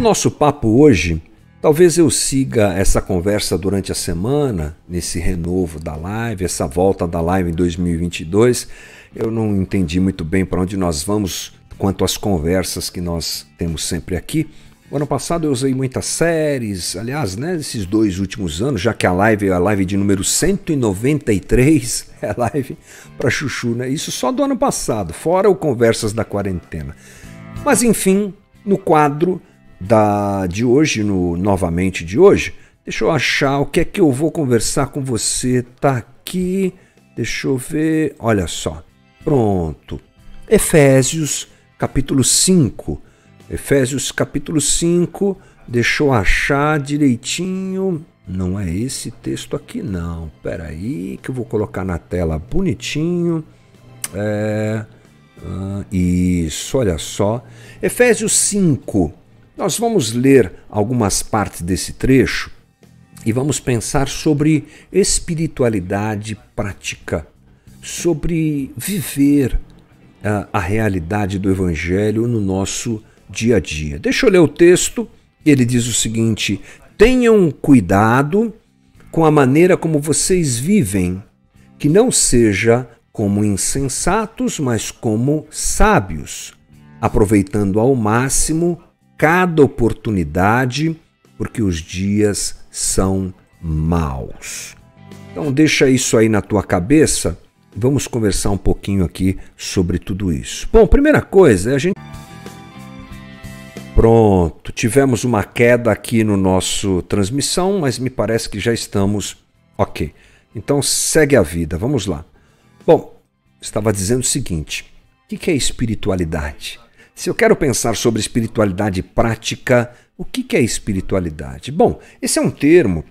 Nosso papo hoje, talvez eu siga essa conversa durante a semana, nesse renovo da live, essa volta da live em 2022. Eu não entendi muito bem para onde nós vamos quanto às conversas que nós temos sempre aqui. O ano passado eu usei muitas séries, aliás, né, esses dois últimos anos, já que a live é a live de número 193, é live para chuchu, né? Isso só do ano passado, fora o Conversas da Quarentena. Mas enfim, no quadro da de hoje, no novamente de hoje. Deixa eu achar o que é que eu vou conversar com você. Tá aqui. Deixa eu ver. Olha só. Pronto. Efésios, capítulo 5. Efésios, capítulo 5. Deixa eu achar direitinho. Não é esse texto aqui, não. Pera aí, que eu vou colocar na tela bonitinho. É. Ah, isso, olha só. Efésios 5, nós vamos ler algumas partes desse trecho e vamos pensar sobre espiritualidade prática, sobre viver uh, a realidade do Evangelho no nosso dia a dia. Deixa eu ler o texto. Ele diz o seguinte: tenham cuidado com a maneira como vocês vivem, que não seja como insensatos, mas como sábios, aproveitando ao máximo cada oportunidade, porque os dias são maus. Então deixa isso aí na tua cabeça. Vamos conversar um pouquinho aqui sobre tudo isso. Bom, primeira coisa é a gente Pronto, tivemos uma queda aqui no nosso transmissão, mas me parece que já estamos ok. Então segue a vida, vamos lá. Bom, estava dizendo o seguinte: o que é espiritualidade? Se eu quero pensar sobre espiritualidade prática, o que é espiritualidade? Bom, esse é um termo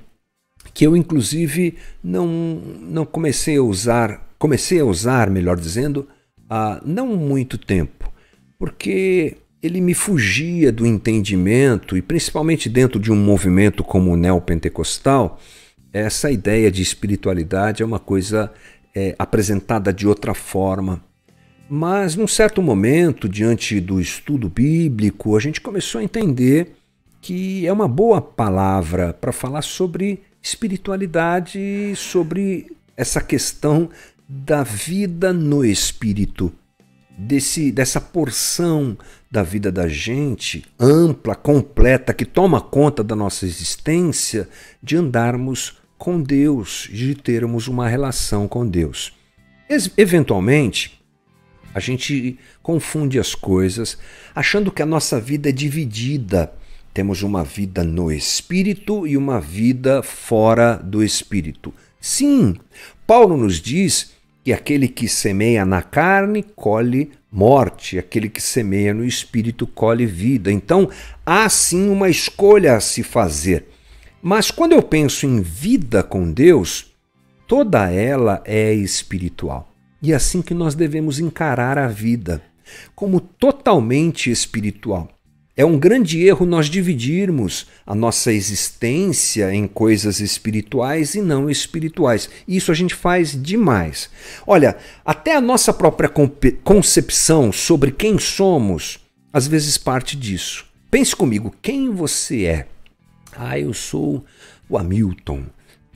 que eu inclusive não, não comecei a usar, comecei a usar, melhor dizendo, há não muito tempo, porque ele me fugia do entendimento e principalmente dentro de um movimento como o neopentecostal, essa ideia de espiritualidade é uma coisa é, apresentada de outra forma, mas num certo momento, diante do estudo bíblico, a gente começou a entender que é uma boa palavra para falar sobre espiritualidade, sobre essa questão da vida no espírito, desse dessa porção da vida da gente ampla, completa, que toma conta da nossa existência, de andarmos com Deus, de termos uma relação com Deus. Eventualmente, a gente confunde as coisas, achando que a nossa vida é dividida. Temos uma vida no espírito e uma vida fora do espírito. Sim, Paulo nos diz que aquele que semeia na carne colhe morte, aquele que semeia no espírito colhe vida. Então, há sim uma escolha a se fazer. Mas quando eu penso em vida com Deus, toda ela é espiritual. E é assim que nós devemos encarar a vida, como totalmente espiritual. É um grande erro nós dividirmos a nossa existência em coisas espirituais e não espirituais. Isso a gente faz demais. Olha, até a nossa própria concepção sobre quem somos às vezes parte disso. Pense comigo, quem você é? Ah, eu sou o Hamilton,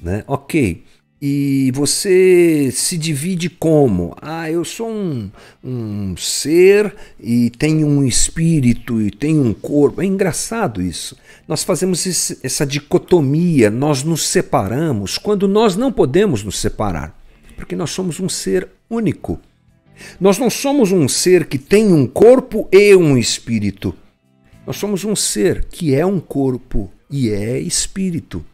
né? Ok. E você se divide como? Ah, eu sou um, um ser e tenho um espírito e tenho um corpo. É engraçado isso. Nós fazemos esse, essa dicotomia, nós nos separamos quando nós não podemos nos separar, porque nós somos um ser único. Nós não somos um ser que tem um corpo e um espírito. Nós somos um ser que é um corpo e é espírito.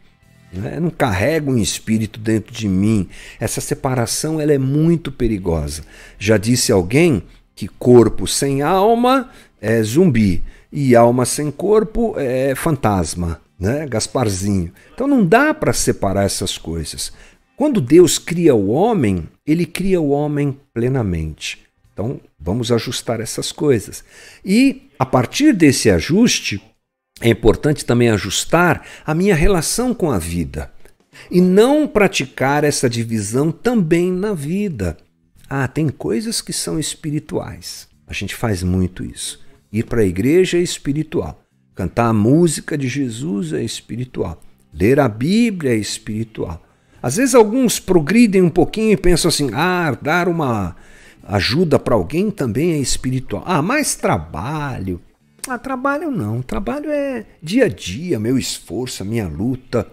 Né? Eu não carrego um espírito dentro de mim. Essa separação ela é muito perigosa. Já disse alguém que corpo sem alma é zumbi e alma sem corpo é fantasma, né? Gasparzinho. Então não dá para separar essas coisas. Quando Deus cria o homem, ele cria o homem plenamente. Então vamos ajustar essas coisas. E a partir desse ajuste, é importante também ajustar a minha relação com a vida e não praticar essa divisão também na vida. Ah, tem coisas que são espirituais. A gente faz muito isso. Ir para a igreja é espiritual. Cantar a música de Jesus é espiritual. Ler a Bíblia é espiritual. Às vezes alguns progridem um pouquinho e pensam assim: ah, dar uma ajuda para alguém também é espiritual. Ah, mais trabalho. Ah, trabalho não. Trabalho é dia a dia, meu esforço, a minha luta.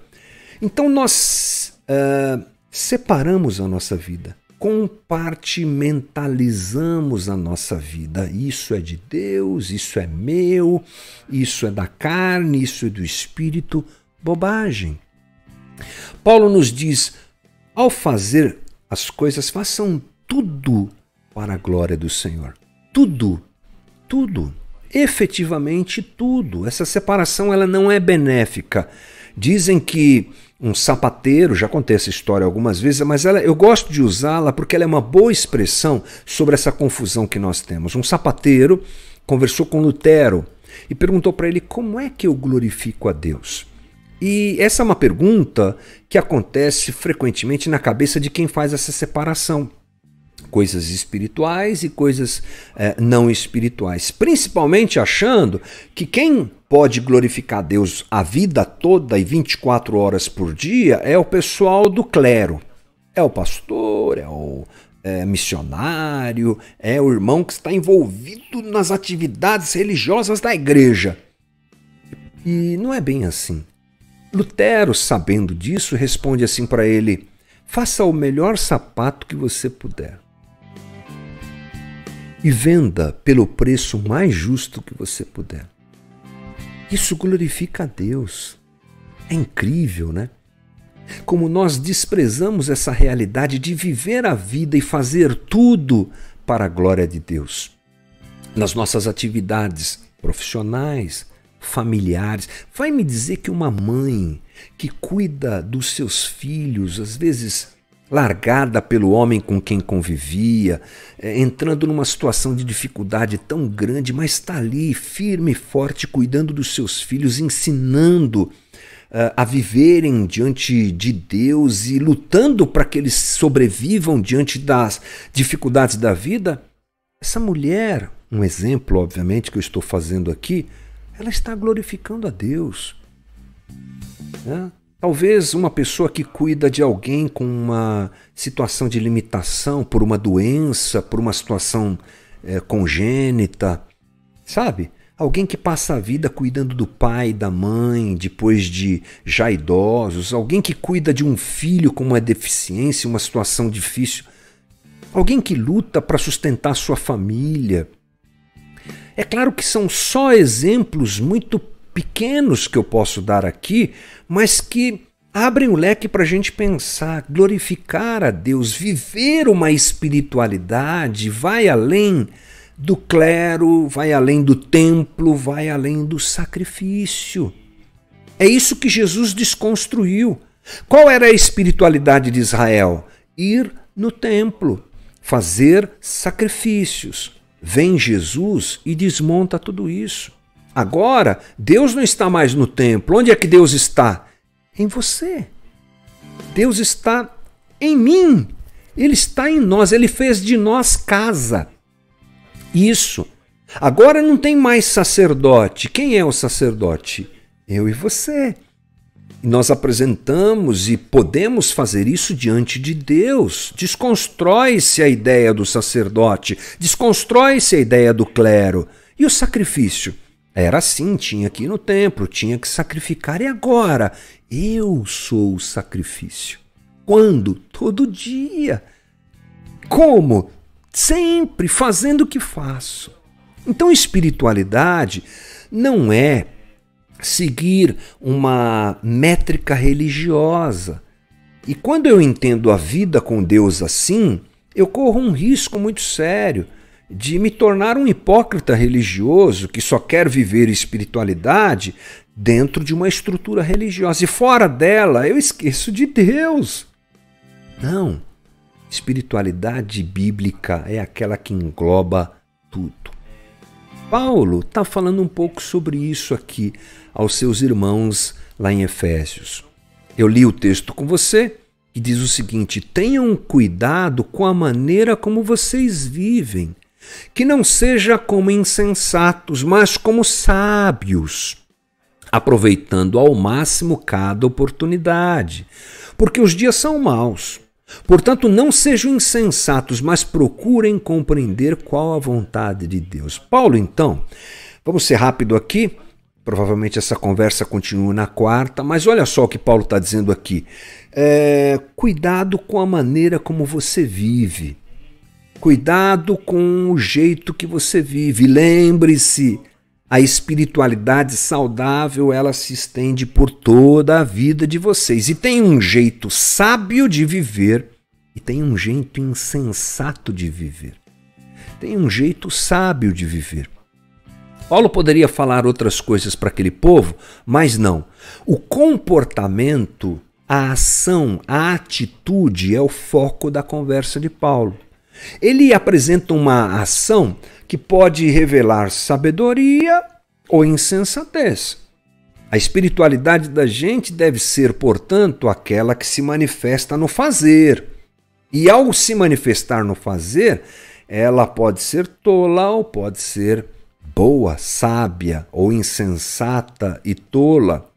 Então nós uh, separamos a nossa vida, compartimentalizamos a nossa vida. Isso é de Deus, isso é meu, isso é da carne, isso é do espírito. Bobagem. Paulo nos diz: ao fazer as coisas, façam tudo para a glória do Senhor. Tudo, tudo, efetivamente tudo. Essa separação ela não é benéfica. Dizem que um sapateiro, já contei essa história algumas vezes, mas ela, eu gosto de usá-la porque ela é uma boa expressão sobre essa confusão que nós temos. Um sapateiro conversou com Lutero e perguntou para ele como é que eu glorifico a Deus. E essa é uma pergunta que acontece frequentemente na cabeça de quem faz essa separação. Coisas espirituais e coisas é, não espirituais. Principalmente achando que quem pode glorificar Deus a vida toda e 24 horas por dia é o pessoal do clero. É o pastor, é o é, missionário, é o irmão que está envolvido nas atividades religiosas da igreja. E não é bem assim. Lutero, sabendo disso, responde assim para ele: faça o melhor sapato que você puder e venda pelo preço mais justo que você puder. Isso glorifica a Deus. É incrível, né? Como nós desprezamos essa realidade de viver a vida e fazer tudo para a glória de Deus. Nas nossas atividades profissionais, familiares. Vai me dizer que uma mãe que cuida dos seus filhos, às vezes largada pelo homem com quem convivia, é, entrando numa situação de dificuldade tão grande, mas está ali firme e forte, cuidando dos seus filhos, ensinando uh, a viverem diante de Deus e lutando para que eles sobrevivam diante das dificuldades da vida. Essa mulher, um exemplo, obviamente, que eu estou fazendo aqui, ela está glorificando a Deus. Né? Talvez uma pessoa que cuida de alguém com uma situação de limitação, por uma doença, por uma situação é, congênita, sabe? Alguém que passa a vida cuidando do pai, da mãe, depois de já idosos, alguém que cuida de um filho com uma deficiência, uma situação difícil, alguém que luta para sustentar sua família, é claro que são só exemplos muito pequenos que eu posso dar aqui, mas que abrem o leque para a gente pensar, glorificar a Deus, viver uma espiritualidade, vai além do clero, vai além do templo, vai além do sacrifício. É isso que Jesus desconstruiu. Qual era a espiritualidade de Israel? Ir no templo, fazer sacrifícios, Vem Jesus e desmonta tudo isso. Agora, Deus não está mais no templo. Onde é que Deus está? Em você. Deus está em mim. Ele está em nós. Ele fez de nós casa. Isso. Agora não tem mais sacerdote. Quem é o sacerdote? Eu e você nós apresentamos e podemos fazer isso diante de Deus. Desconstrói-se a ideia do sacerdote, desconstrói-se a ideia do clero. E o sacrifício? Era assim, tinha que ir no templo, tinha que sacrificar. E agora? Eu sou o sacrifício. Quando? Todo dia. Como? Sempre fazendo o que faço. Então, espiritualidade não é seguir uma métrica religiosa. E quando eu entendo a vida com Deus assim, eu corro um risco muito sério de me tornar um hipócrita religioso que só quer viver espiritualidade dentro de uma estrutura religiosa. E fora dela, eu esqueço de Deus. Não. Espiritualidade bíblica é aquela que engloba tudo. Paulo está falando um pouco sobre isso aqui aos seus irmãos lá em Efésios. Eu li o texto com você e diz o seguinte: tenham cuidado com a maneira como vocês vivem, que não seja como insensatos, mas como sábios, aproveitando ao máximo cada oportunidade, porque os dias são maus. Portanto, não sejam insensatos, mas procurem compreender qual a vontade de Deus. Paulo, então, vamos ser rápido aqui. Provavelmente essa conversa continua na quarta, mas olha só o que Paulo está dizendo aqui. É, cuidado com a maneira como você vive. Cuidado com o jeito que você vive. Lembre-se, a espiritualidade saudável, ela se estende por toda a vida de vocês. E tem um jeito sábio de viver e tem um jeito insensato de viver. Tem um jeito sábio de viver. Paulo poderia falar outras coisas para aquele povo, mas não. O comportamento, a ação, a atitude é o foco da conversa de Paulo. Ele apresenta uma ação que pode revelar sabedoria ou insensatez. A espiritualidade da gente deve ser, portanto, aquela que se manifesta no fazer. E ao se manifestar no fazer, ela pode ser tola ou pode ser boa, sábia ou insensata e tola.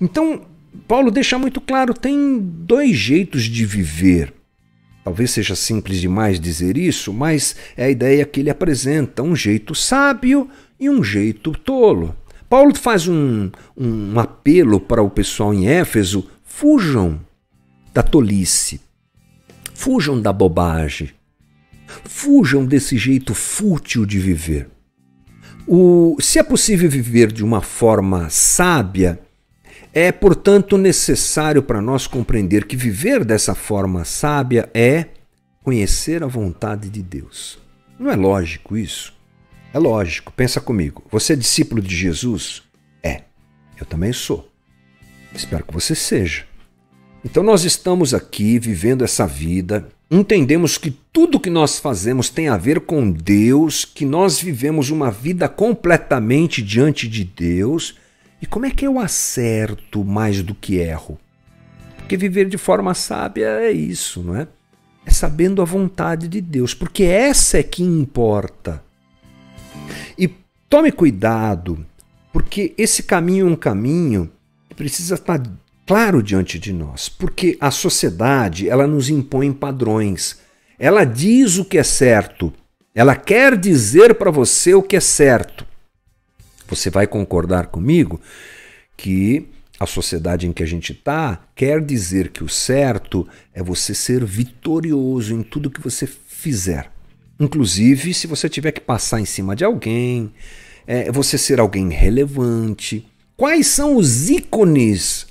Então, Paulo deixa muito claro: tem dois jeitos de viver. Talvez seja simples demais dizer isso, mas é a ideia que ele apresenta: um jeito sábio e um jeito tolo. Paulo faz um, um apelo para o pessoal em Éfeso: fujam da tolice, fujam da bobagem, fujam desse jeito fútil de viver. O, se é possível viver de uma forma sábia, é, portanto, necessário para nós compreender que viver dessa forma sábia é conhecer a vontade de Deus. Não é lógico isso? É lógico. Pensa comigo. Você é discípulo de Jesus? É. Eu também sou. Espero que você seja. Então nós estamos aqui vivendo essa vida, entendemos que tudo que nós fazemos tem a ver com Deus, que nós vivemos uma vida completamente diante de Deus e como é que eu acerto mais do que erro? Porque viver de forma sábia é isso, não é? É sabendo a vontade de Deus, porque essa é que importa. E tome cuidado, porque esse caminho é um caminho que precisa estar claro diante de nós, porque a sociedade, ela nos impõe padrões. Ela diz o que é certo. Ela quer dizer para você o que é certo. Você vai concordar comigo que a sociedade em que a gente está quer dizer que o certo é você ser vitorioso em tudo que você fizer. Inclusive, se você tiver que passar em cima de alguém, é, você ser alguém relevante. Quais são os ícones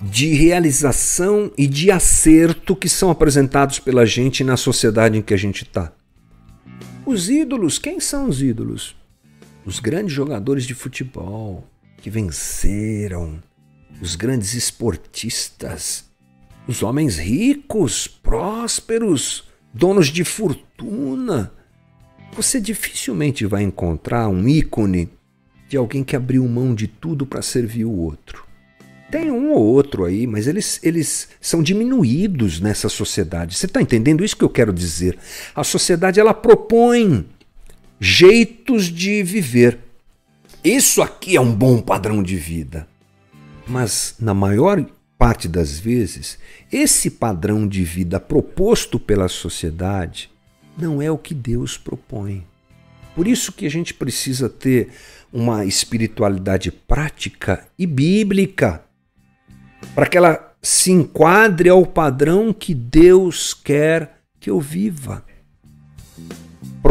de realização e de acerto que são apresentados pela gente na sociedade em que a gente está? Os ídolos, quem são os ídolos? Os grandes jogadores de futebol que venceram, os grandes esportistas, os homens ricos, prósperos, donos de fortuna. Você dificilmente vai encontrar um ícone de alguém que abriu mão de tudo para servir o outro. Tem um ou outro aí, mas eles, eles são diminuídos nessa sociedade. Você está entendendo isso que eu quero dizer? A sociedade ela propõe jeitos de viver. Isso aqui é um bom padrão de vida. Mas, na maior parte das vezes, esse padrão de vida proposto pela sociedade não é o que Deus propõe. Por isso que a gente precisa ter uma espiritualidade prática e bíblica, para que ela se enquadre ao padrão que Deus quer que eu viva.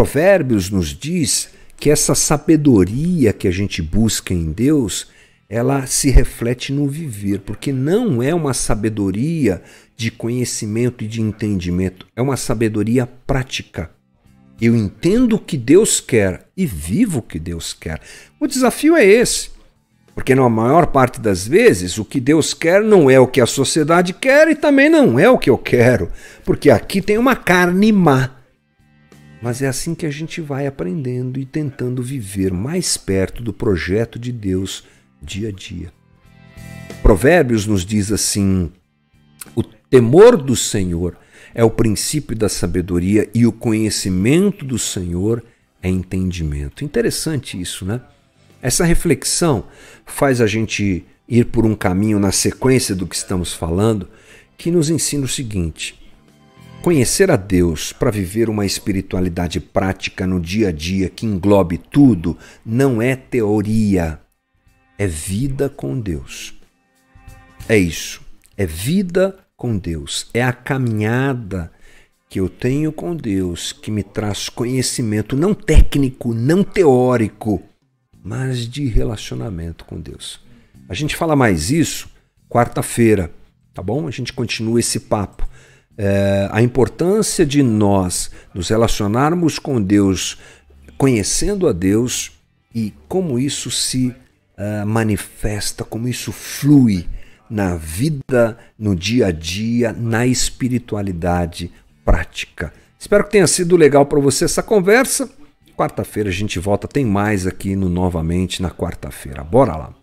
Provérbios nos diz que essa sabedoria que a gente busca em Deus, ela se reflete no viver, porque não é uma sabedoria de conhecimento e de entendimento, é uma sabedoria prática. Eu entendo o que Deus quer e vivo o que Deus quer. O desafio é esse. Porque na maior parte das vezes o que Deus quer não é o que a sociedade quer e também não é o que eu quero. Porque aqui tem uma carne má Mas é assim que a gente vai aprendendo e tentando viver mais perto do projeto de Deus dia a dia. Provérbios nos diz assim: o temor do Senhor é o princípio da sabedoria e o conhecimento do Senhor é entendimento. Interessante isso, né? Essa reflexão faz a gente ir por um caminho na sequência do que estamos falando, que nos ensina o seguinte: conhecer a Deus para viver uma espiritualidade prática no dia a dia que englobe tudo não é teoria, é vida com Deus. É isso, é vida com Deus, é a caminhada que eu tenho com Deus que me traz conhecimento não técnico, não teórico, mas de relacionamento com Deus. A gente fala mais isso quarta-feira, tá bom? A gente continua esse papo. É, a importância de nós nos relacionarmos com Deus, conhecendo a Deus e como isso se uh, manifesta, como isso flui na vida, no dia a dia, na espiritualidade prática. Espero que tenha sido legal para você essa conversa. Quarta-feira a gente volta, tem mais aqui no Novamente na quarta-feira. Bora lá.